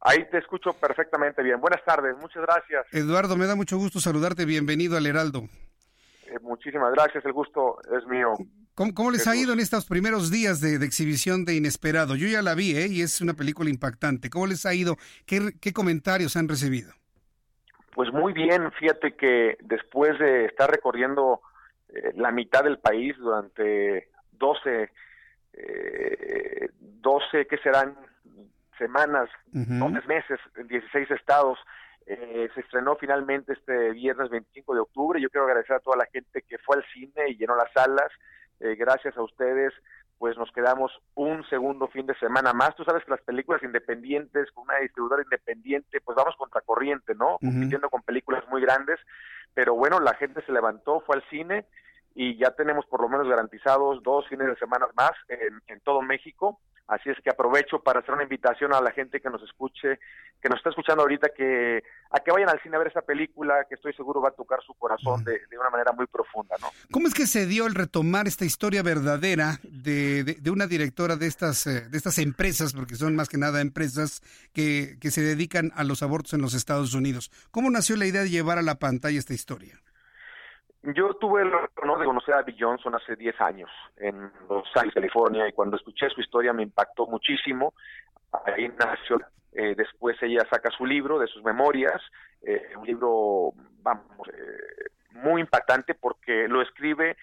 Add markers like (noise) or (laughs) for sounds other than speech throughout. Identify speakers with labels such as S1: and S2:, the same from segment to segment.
S1: Ahí te escucho perfectamente bien. Buenas tardes, muchas gracias.
S2: Eduardo, me da mucho gusto saludarte. Bienvenido al Heraldo.
S1: Eh, muchísimas gracias, el gusto es mío.
S2: ¿Cómo, les ha ido en estos primeros días de, exhibición de Inesperado? Yo ya la vi, ¿eh? Y es una película impactante. ¿Cómo les ha ido? ¿Qué, comentarios han recibido?
S1: Pues muy bien, fíjate que después de estar recorriendo eh, la mitad del país durante 12, eh, 12, ¿qué serán? Semanas, uh meses, en 16 estados. Eh, se estrenó finalmente este viernes 25 de octubre. Yo quiero agradecer a toda la gente que fue al cine y llenó las salas. Eh, gracias a ustedes, pues nos quedamos un segundo fin de semana más. Tú sabes que las películas independientes, con una distribuidora independiente, pues vamos contracorriente, ¿no? Compitiendo con películas muy grandes. Pero bueno, la gente se levantó, fue al cine y ya tenemos por lo menos garantizados dos fines de semana más en, en todo México. Así es que aprovecho para hacer una invitación a la gente que nos escuche, que nos está escuchando ahorita, que a que vayan al cine a ver esa película, que estoy seguro va a tocar su corazón de, una manera muy profunda, ¿no?
S2: ¿Cómo es que se dio el retomar esta historia verdadera de, de, una directora de estas, eh, de estas empresas, porque son más que nada empresas que, que se dedican a los abortos en los Estados Unidos? ¿Cómo nació la idea de llevar a la pantalla esta historia?
S1: Yo tuve el honor de conocer a Bill Johnson hace 10 años en Los Ángeles, California, y cuando escuché su historia me impactó muchísimo. Ahí nació. Eh, después ella saca su libro de sus memorias, eh, un libro, vamos, eh, muy impactante porque lo escribe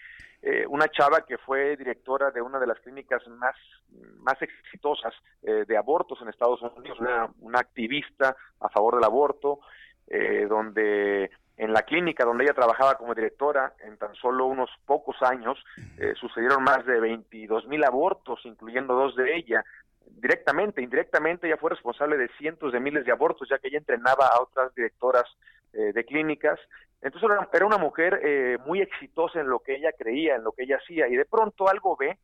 S1: una chava que fue directora de una de las clínicas más, más exitosas de abortos en Estados Unidos, una, una activista a favor del aborto, donde en la clínica donde ella trabajaba como directora, en tan solo unos pocos años, eh, sucedieron más de 22 mil abortos, incluyendo dos de ella. Directamente, indirectamente, ella fue responsable de cientos de miles de abortos, ya que ella entrenaba a otras directoras eh, de clínicas. Entonces era, una mujer eh, muy exitosa en lo que ella creía, en lo que ella hacía, y de pronto algo ve,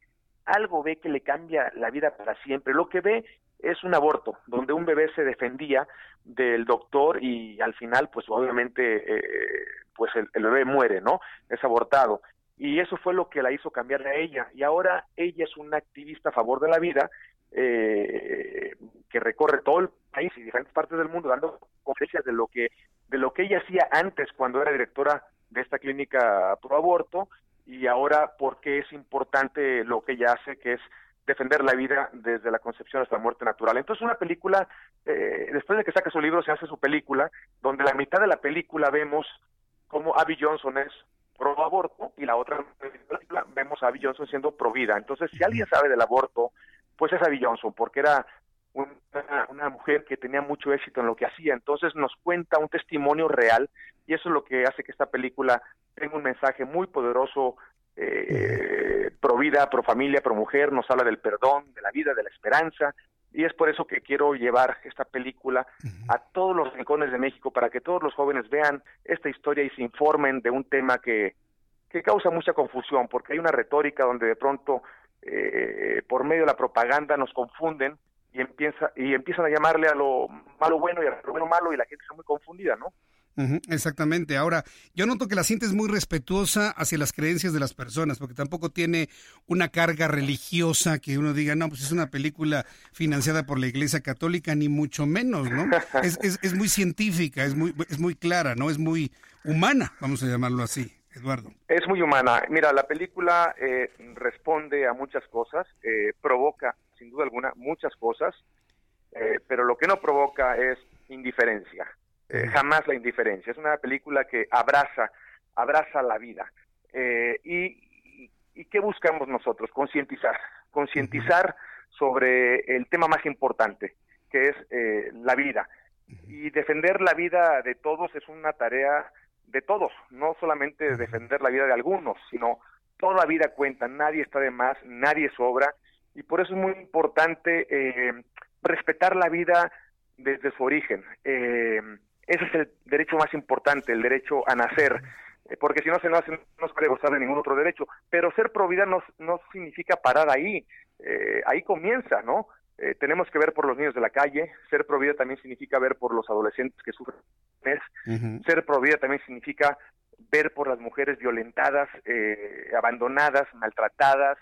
S1: algo ve que le cambia la vida para siempre. Lo que ve es un aborto, donde un bebé se defendía del doctor y al final, pues obviamente, eh, pues el, bebé muere, ¿no? Es abortado. Y eso fue lo que la hizo cambiar a ella. Y ahora ella es una activista a favor de la vida eh, que recorre todo el país y diferentes partes del mundo dando conferencias de lo que de lo que ella hacía antes cuando era directora de esta clínica pro aborto y ahora porque es importante lo que ella hace que es defender la vida desde la concepción hasta la muerte natural. Entonces una película, eh, después de que saca su libro, se hace su película, donde la mitad de la película vemos cómo Abby Johnson es pro aborto y la otra vemos a Abby Johnson siendo pro vida. Entonces, si alguien sabe del aborto, pues es Abby Johnson, porque era una, una, mujer que tenía mucho éxito en lo que hacía. Entonces nos cuenta un testimonio real y eso es lo que hace que esta película tenga un mensaje muy poderoso eh, pro vida, pro familia, pro mujer, nos habla del perdón, de la vida, de la esperanza, y es por eso que quiero llevar esta película a todos los rincones de México para que todos los jóvenes vean esta historia y se informen de un tema que, que causa mucha confusión, porque hay una retórica donde de pronto eh, por medio de la propaganda nos confunden y empieza y empiezan a llamarle a lo malo bueno y a lo bueno malo y la gente está muy confundida, ¿no?
S2: Exactamente. Ahora, yo noto que la sientes muy respetuosa hacia las creencias de las personas, porque tampoco tiene una carga religiosa que uno diga, no, pues es una película financiada por la Iglesia Católica, ni mucho menos, ¿no? es, es, es, muy científica, es muy, es muy clara, ¿no? Es muy humana, vamos a llamarlo así. Eduardo.
S1: Es muy humana. Mira, la película eh, responde a muchas cosas, eh, provoca, sin duda alguna, muchas cosas, eh, pero lo que no provoca es indiferencia. Eh, jamás la indiferencia. Es una película que abraza, abraza la vida. Eh, y, y, qué buscamos nosotros? Concientizar, concientizar sobre el tema más importante, que es eh, la vida. Y defender la vida de todos es una tarea de todos, no solamente defender la vida de algunos, sino toda vida cuenta, nadie está de más, nadie sobra, y por eso es muy importante eh, respetar la vida desde su origen. Eh, ese es el derecho más importante, el derecho a nacer, eh, porque si no se nace no se puede gozar de ningún otro derecho. Pero ser pro vida no, no significa parar ahí, eh, ahí comienza, ¿no? Eh, tenemos que ver por los niños de la calle, ser pro vida también significa ver por los adolescentes que sufren, ser pro vida también significa ver por las mujeres violentadas, eh, abandonadas, maltratadas,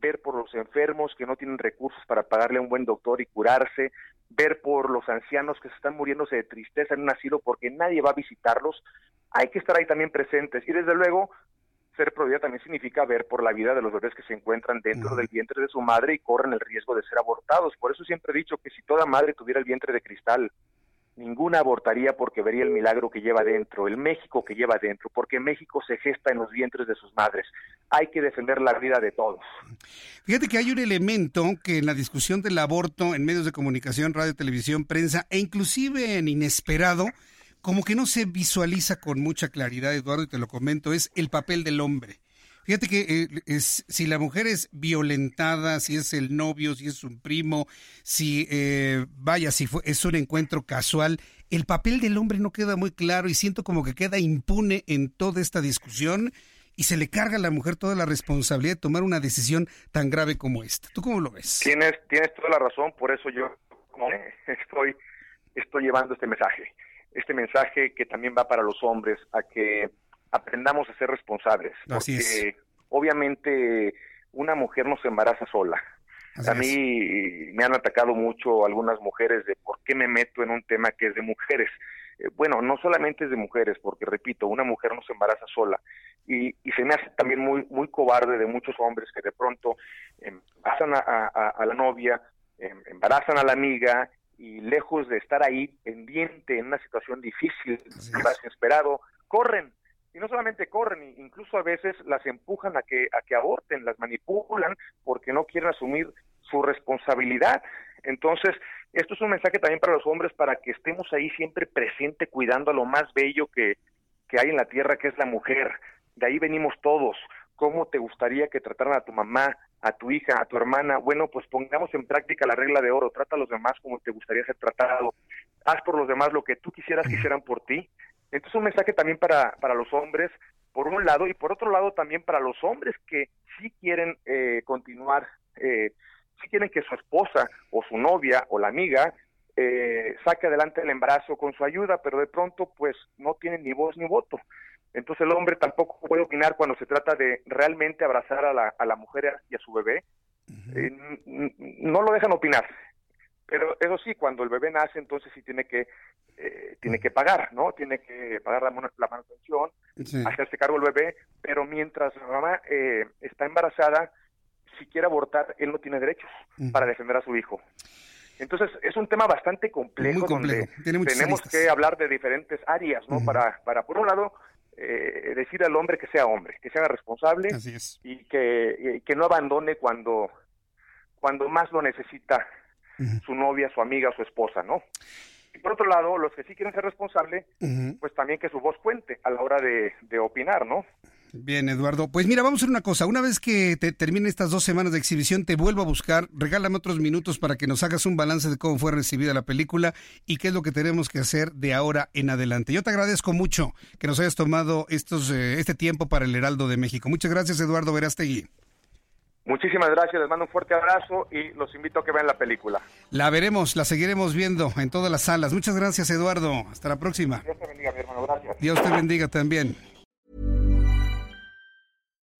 S1: ver por los enfermos que no tienen recursos para pagarle a un buen doctor y curarse, ver por los ancianos que se están muriéndose de tristeza en un asilo porque nadie va a visitarlos, hay que estar ahí también presentes. Y desde luego, ser prohibida también significa ver por la vida de los bebés que se encuentran dentro del vientre de su madre y corren el riesgo de ser abortados. Por eso siempre he dicho que si toda madre tuviera el vientre de cristal, ninguna abortaría porque vería el milagro que lleva dentro, el México que lleva dentro, porque México se gesta en los vientres de sus madres. Hay que defender la vida de todos.
S2: Fíjate que hay un elemento que en la discusión del aborto en medios de comunicación, radio, televisión, prensa e inclusive en inesperado, como que no se visualiza con mucha claridad, Eduardo, y te lo comento, es el papel del hombre. Fíjate que eh, si la mujer es violentada, si es el novio, si es un primo, si eh, vaya, si fue, es un encuentro casual, el papel del hombre no queda muy claro y siento como que queda impune en toda esta discusión y se le carga a la mujer toda la responsabilidad de tomar una decisión tan grave como esta. ¿Tú cómo lo ves?
S1: Tienes, tienes toda la razón, por eso yo (laughs) estoy, estoy llevando este mensaje. Este mensaje que también va para los hombres, a que aprendamos a ser responsables. porque obviamente una mujer no se embaraza sola. a mí me han atacado mucho algunas mujeres de por qué me meto en un tema que es de mujeres. Eh, bueno, no solamente es de mujeres, porque repito, una mujer no se embaraza sola. Y, y se me hace también muy, muy cobarde de muchos hombres que de pronto embarazan a, la novia, em, embarazan a la amiga y lejos de estar ahí pendiente en una situación difícil, desesperado, corren y no solamente corren, incluso a veces las empujan a que, a que aborten, las manipulan porque no quieren asumir su responsabilidad. Entonces, esto es un mensaje también para los hombres para que estemos ahí siempre presente cuidando a lo más bello que, que hay en la tierra, que es la mujer. De ahí venimos todos. ¿Cómo te gustaría que trataran a tu mamá, a tu hija, a tu hermana? Bueno, pues pongamos en práctica la regla de oro. Trata a los demás como te gustaría ser tratado. Haz por los demás lo que tú quisieras que hicieran por ti. Entonces un mensaje también para, para los hombres, por un lado, y por otro lado también para los hombres que sí quieren eh, continuar, eh, sí quieren que su esposa o su novia o la amiga eh, saque adelante el embarazo con su ayuda, pero de pronto pues no tienen ni voz ni voto. Entonces el hombre tampoco puede opinar cuando se trata de realmente abrazar a la, a la mujer y a su bebé. Eh, no lo dejan opinar. Pero eso sí, cuando el bebé nace, entonces sí tiene que eh, tiene que pagar, ¿no? Tiene que pagar la, la manutención, hacerse cargo del bebé, pero mientras la mamá eh, está embarazada, si quiere abortar, él no tiene derechos para defender a su hijo. Entonces, es un tema bastante complejo, donde tenemos que hablar de diferentes áreas, ¿no? para, para, por un lado, eh, decir al hombre que sea hombre, que sea responsable y que, que no abandone cuando, cuando más lo necesita su novia, su amiga, su esposa, ¿no? Y por otro lado, los que sí quieren ser responsables, pues también que su voz cuente a la hora de, de, opinar, ¿no?
S2: Bien, Eduardo. Pues mira, vamos a hacer una cosa. Una vez que te termine estas dos semanas de exhibición, te vuelvo a buscar. Regálame otros minutos para que nos hagas un balance de cómo fue recibida la película y qué es lo que tenemos que hacer de ahora en adelante. Yo te agradezco mucho que nos hayas tomado estos, eh, este tiempo para el Heraldo de México. Muchas gracias, Eduardo Verástegui.
S1: Muchísimas gracias, les mando un fuerte abrazo y los invito a que vean la película.
S2: La veremos, la seguiremos viendo en todas las salas. Muchas gracias, Eduardo. Hasta la próxima.
S1: Dios te bendiga, mi hermano. Gracias.
S2: Dios te bendiga también.